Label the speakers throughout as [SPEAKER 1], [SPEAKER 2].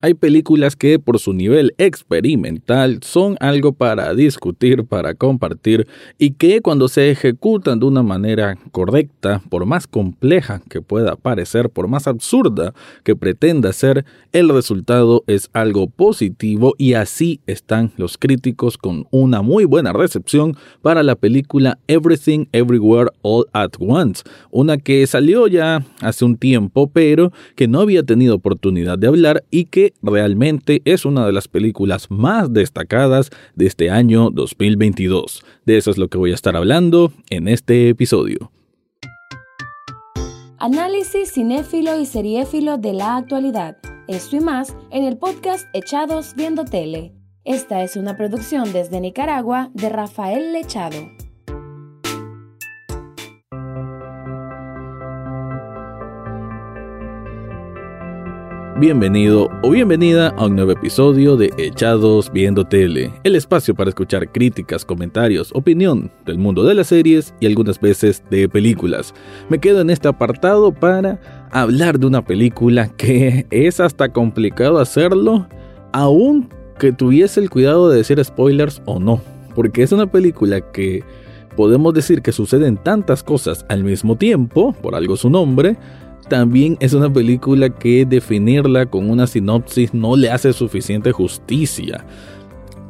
[SPEAKER 1] Hay películas que por su nivel experimental son algo para discutir, para compartir y que cuando se ejecutan de una manera correcta, por más compleja que pueda parecer, por más absurda que pretenda ser, el resultado es algo positivo y así están los críticos con una muy buena recepción para la película Everything Everywhere All at Once, una que salió ya hace un tiempo pero que no había tenido oportunidad de hablar y que realmente es una de las películas más destacadas de este año 2022. De eso es lo que voy a estar hablando en este episodio.
[SPEAKER 2] Análisis cinéfilo y seriéfilo de la actualidad. Esto y más en el podcast Echados Viendo Tele. Esta es una producción desde Nicaragua de Rafael Lechado.
[SPEAKER 1] Bienvenido o bienvenida a un nuevo episodio de Echados Viendo Tele, el espacio para escuchar críticas, comentarios, opinión del mundo de las series y algunas veces de películas. Me quedo en este apartado para hablar de una película que es hasta complicado hacerlo, aun que tuviese el cuidado de decir spoilers o no, porque es una película que podemos decir que suceden tantas cosas al mismo tiempo, por algo su nombre, también es una película que definirla con una sinopsis no le hace suficiente justicia.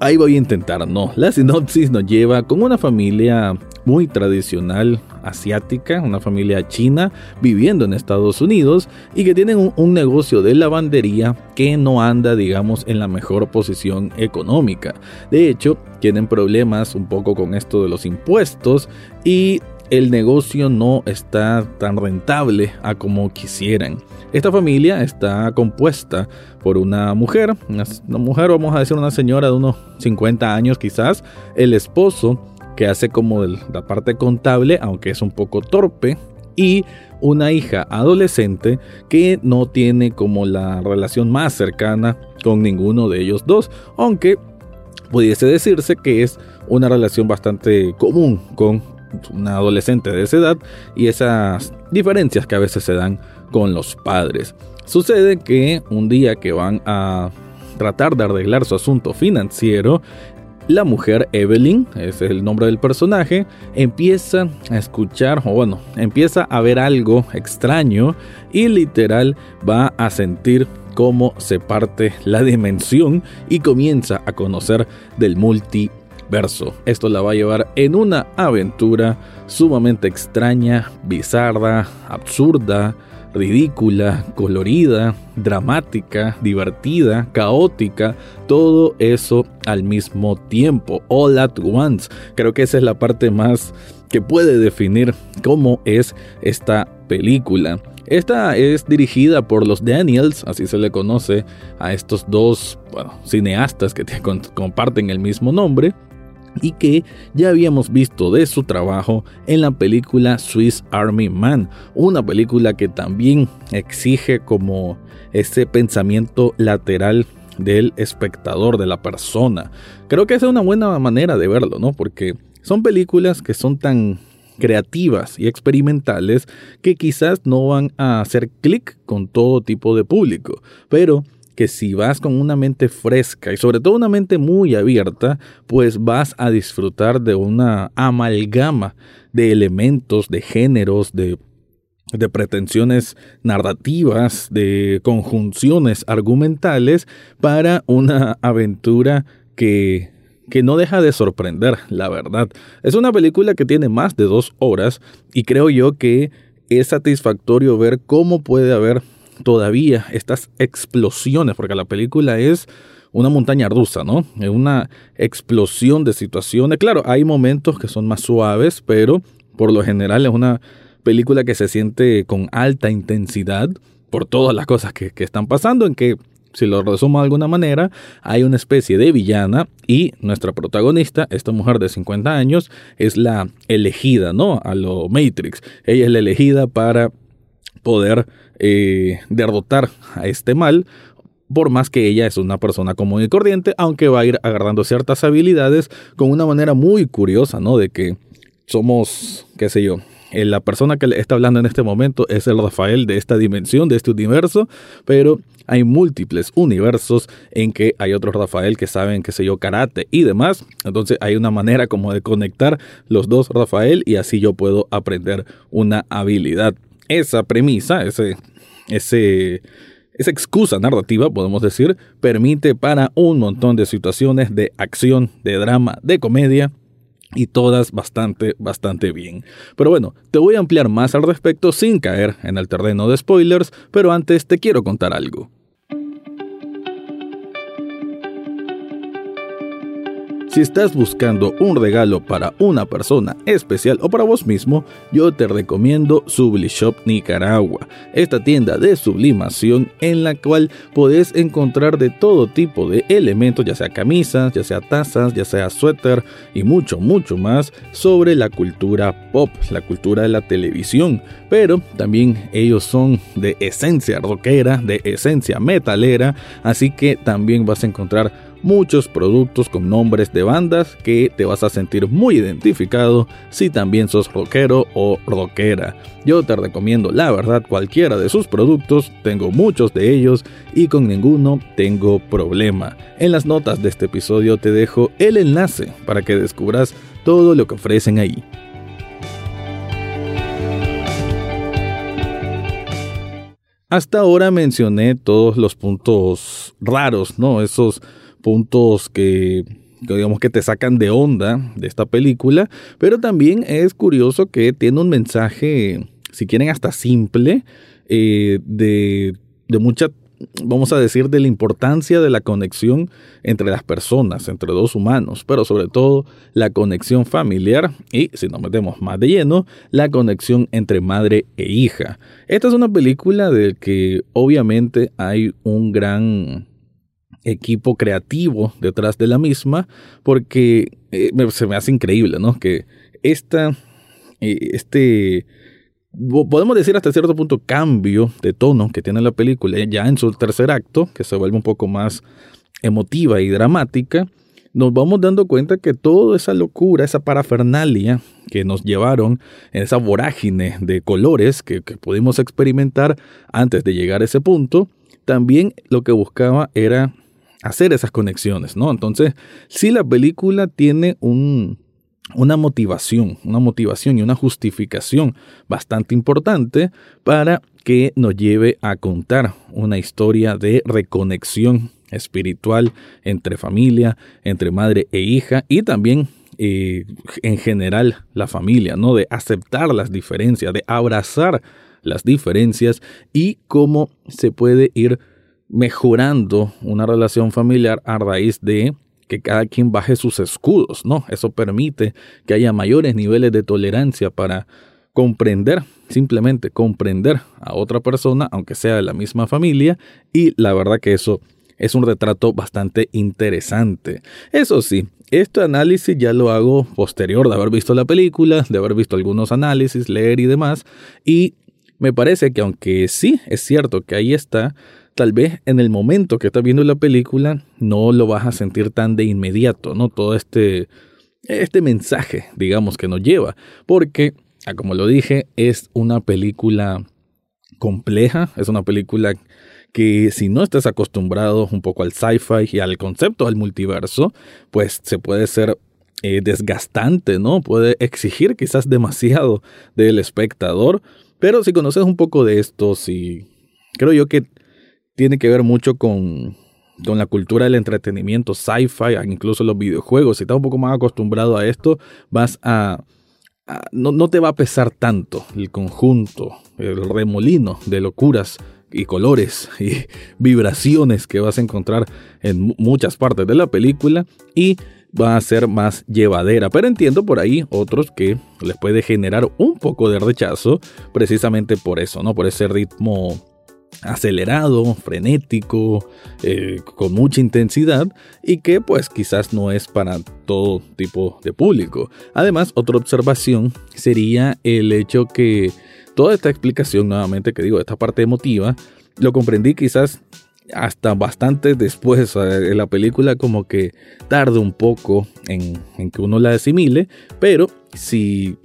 [SPEAKER 1] Ahí voy a intentar, no. La sinopsis nos lleva con una familia muy tradicional asiática, una familia china viviendo en Estados Unidos y que tienen un, negocio de lavandería que no anda, digamos, en la mejor posición económica. De hecho, tienen problemas un poco con esto de los impuestos y el negocio no está tan rentable a como quisieran. Esta familia está compuesta por una mujer, una, mujer, vamos a decir una señora de unos 50 años quizás, el esposo que hace como la parte contable, aunque es un poco torpe, y una hija adolescente que no tiene como la relación más cercana con ninguno de ellos dos, aunque pudiese decirse que es una relación bastante común con una adolescente de esa edad y esas diferencias que a veces se dan con los padres. Sucede que un día que van a tratar de arreglar su asunto financiero, la mujer Evelyn, ese es el nombre del personaje, empieza a escuchar, o bueno, empieza a ver algo extraño y literal va a sentir cómo se parte la dimensión y comienza a conocer del multi verso. Esto la va a llevar en una aventura sumamente extraña, bizarra, absurda, ridícula, colorida, dramática, divertida, caótica, todo eso al mismo tiempo, all at once. Creo que esa es la parte más que puede definir cómo es esta película. Esta es dirigida por los Daniels, así se le conoce a estos dos cineastas que comparten el mismo nombre y que ya habíamos visto de su trabajo en la película Swiss Army Man, una película que también exige como ese pensamiento lateral del espectador, de la persona. Creo que es una buena manera de verlo, ¿no? Porque son películas que son tan creativas y experimentales que quizás no van a hacer clic con todo tipo de público, pero que si vas con una mente fresca y sobre todo una mente muy abierta, pues vas a disfrutar de una amalgama de elementos, de géneros, de de pretensiones narrativas, de conjunciones argumentales para una aventura que, que no deja de sorprender, la verdad. Es una película que tiene más de dos horas y creo yo que es satisfactorio ver cómo puede haber todavía estas explosiones, porque la película es una montaña rusa, ¿no? Es una explosión de situaciones. Claro, hay momentos que son más suaves, pero por lo general es una película que se siente con alta intensidad por todas las cosas que, están pasando, en que, si lo resumo de alguna manera, hay una especie de villana y nuestra protagonista, esta mujer de 50 años, es la elegida, ¿no? A lo Matrix. Ella es la elegida para poder eh, derrotar a este mal, por más que ella es una persona común y corriente, aunque va a ir agarrando ciertas habilidades con una manera muy curiosa, ¿no? De que somos, qué sé yo, eh, la persona que le está hablando en este momento es el Rafael de esta dimensión, de este universo, pero hay múltiples universos en que hay otros Rafael que saben, qué sé yo, karate y demás. Entonces hay una manera como de conectar los dos Rafael y así yo puedo aprender una habilidad. Esa premisa, ese, ese, esa excusa narrativa, podemos decir, permite para un montón de situaciones de acción, de drama, de comedia, y todas bastante, bastante bien. Pero bueno, te voy a ampliar más al respecto sin caer en el terreno de spoilers, pero antes te quiero contar algo. Si estás buscando un regalo para una persona especial o para vos mismo, yo te recomiendo Sublishop Nicaragua, esta tienda de sublimación en la cual podés encontrar de todo tipo de elementos, ya sea camisas, ya sea tazas, ya sea suéter y mucho, mucho más sobre la cultura pop, la cultura de la televisión. Pero también ellos son de esencia rockera, de esencia metalera, así que también vas a encontrar muchos productos con nombres de bandas que te vas a sentir muy identificado si también sos rockero o rockera. Yo te recomiendo la verdad cualquiera de sus productos, tengo muchos de ellos y con ninguno tengo problema. En las notas de este episodio te dejo el enlace para que descubras todo lo que ofrecen ahí. Hasta ahora mencioné todos los puntos raros, ¿no? Esos puntos que digamos que te sacan de onda de esta película, pero también es curioso que tiene un mensaje, si quieren hasta simple, eh, de, de mucha vamos a decir, de la importancia de la conexión entre las personas, entre dos humanos, pero sobre todo la conexión familiar y, si nos metemos más de lleno, la conexión entre madre e hija. Esta es una película de que obviamente hay un gran equipo creativo detrás de la misma, porque eh, se me hace increíble, ¿no? Que esta, eh, este, podemos decir hasta cierto punto cambio de tono que tiene la película ya en su tercer acto, que se vuelve un poco más emotiva y dramática, nos vamos dando cuenta que toda esa locura, esa parafernalia que nos llevaron en esa vorágine de colores que, que pudimos experimentar antes de llegar a ese punto, también lo que buscaba era hacer esas conexiones, ¿no? Entonces, si la película tiene un, una motivación, una motivación y una justificación bastante importante para que nos lleve a contar una historia de reconexión espiritual entre familia, entre madre e hija y también eh, en general la familia, ¿no? De aceptar las diferencias, de abrazar las diferencias y cómo se puede ir mejorando una relación familiar a raíz de que cada quien baje sus escudos, ¿no? Eso permite que haya mayores niveles de tolerancia para comprender, simplemente comprender a otra persona, aunque sea de la misma familia, y la verdad que eso es un retrato bastante interesante. Eso sí, este análisis ya lo hago posterior de haber visto la película, de haber visto algunos análisis, leer y demás, y me parece que aunque sí es cierto que ahí está, tal vez en el momento que estás viendo la película no lo vas a sentir tan de inmediato, ¿no? Todo este, este mensaje, digamos, que nos lleva. Porque, ah, como lo dije, es una película compleja, es una película que si no estás acostumbrado un poco al sci-fi y al concepto del multiverso, pues se puede ser eh, desgastante, ¿no? Puede exigir quizás demasiado del espectador, pero si conoces un poco de esto, si creo yo que tiene que ver mucho con, con la cultura del entretenimiento, sci-fi, incluso los videojuegos. Si estás un poco más acostumbrado a esto, vas a, no, no, te va a pesar tanto el conjunto, el remolino de locuras y colores y vibraciones que vas a encontrar en muchas partes de la película y va a ser más llevadera. Pero entiendo por ahí otros que les puede generar un poco de rechazo precisamente por eso, ¿no? Por ese ritmo acelerado, frenético, eh, con mucha intensidad y que pues quizás no es para todo tipo de público. Además, otra observación sería el hecho que toda esta explicación, nuevamente que digo, esta parte emotiva, lo comprendí quizás hasta bastante después de la película como que tarde un poco en, en que uno la asimile, pero si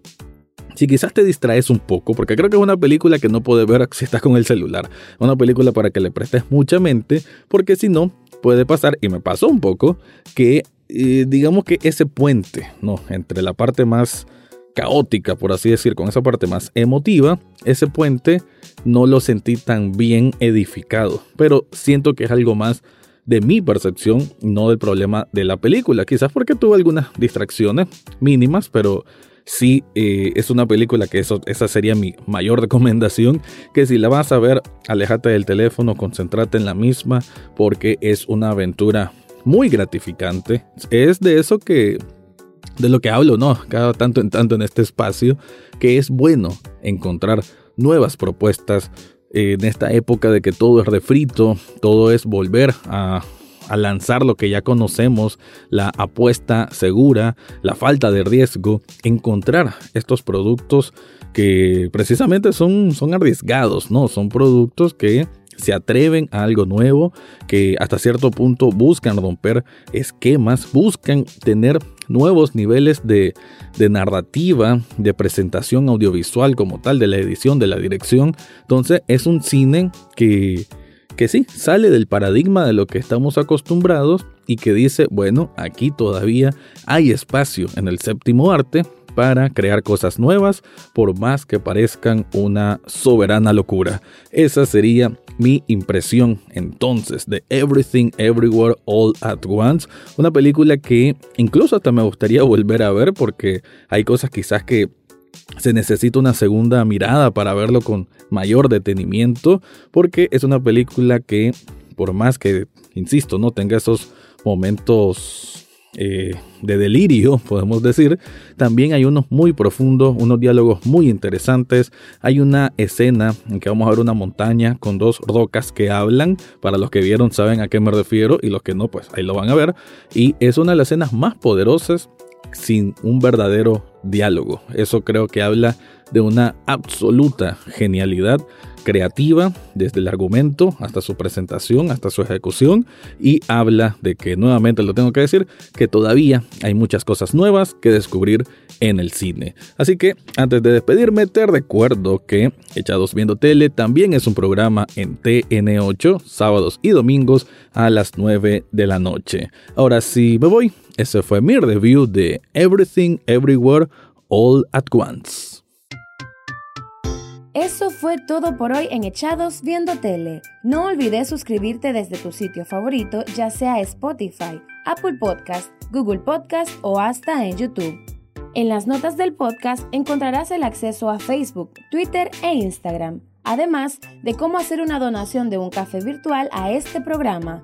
[SPEAKER 1] si quizás te distraes un poco, porque creo que es una película que no puedes ver si estás con el celular, una película para que le prestes mucha mente, porque si no, puede pasar, y me pasó un poco, que eh, digamos que ese puente, ¿no? Entre la parte más caótica, por así decir, con esa parte más emotiva, ese puente no lo sentí tan bien edificado, pero siento que es algo más de mi percepción, no del problema de la película, quizás porque tuve algunas distracciones mínimas, pero sí eh, es una película que esa sería mi mayor recomendación, que si la vas a ver, alejate del teléfono, concéntrate en la misma, porque es una aventura muy gratificante. Es de eso que, de lo que hablo, ¿no? Cada tanto en tanto en este espacio, que es bueno encontrar nuevas propuestas en esta época de que todo es refrito, todo es volver a a lanzar lo que ya conocemos, la apuesta segura, la falta de riesgo, encontrar estos productos que precisamente son, son arriesgados, ¿no? Son productos que se atreven a algo nuevo, que hasta cierto punto buscan romper esquemas, buscan tener nuevos niveles de, de, narrativa, de presentación audiovisual como tal, de la edición, de la dirección. Entonces es un cine que que sí, sale del paradigma de lo que estamos acostumbrados y que dice, bueno, aquí todavía hay espacio en el séptimo arte para crear cosas nuevas, por más que parezcan una soberana locura. Esa sería mi impresión entonces de Everything Everywhere All at Once, una película que incluso hasta me gustaría volver a ver porque hay cosas quizás que se necesita una segunda mirada para verlo con mayor detenimiento, porque es una película que, por más que, insisto, no tenga esos momentos eh, de delirio, podemos decir, también hay unos muy profundos, unos diálogos muy interesantes. Hay una escena en que vamos a ver una montaña con dos rocas que hablan. Para los que vieron saben a qué me refiero y los que no, pues ahí lo van a ver. Y es una de las escenas más poderosas sin un verdadero diálogo. Eso creo que habla de una absoluta genialidad creativa desde el argumento hasta su presentación, hasta su ejecución y habla de que nuevamente lo tengo que decir que todavía hay muchas cosas nuevas que descubrir en el cine. Así que antes de despedirme te recuerdo que Echados Viendo Tele también es un programa en TN8 sábados y domingos a las 9 de la noche. Ahora sí me voy, ese fue mi review de Everything Everywhere All at Once.
[SPEAKER 2] Eso fue todo por hoy en Echados Viendo Tele. No olvides suscribirte desde tu sitio favorito, ya sea Spotify, Apple Podcast, Google Podcast o hasta en YouTube. En las notas del podcast encontrarás el acceso a Facebook, Twitter e Instagram, además de cómo hacer una donación de un café virtual a este programa.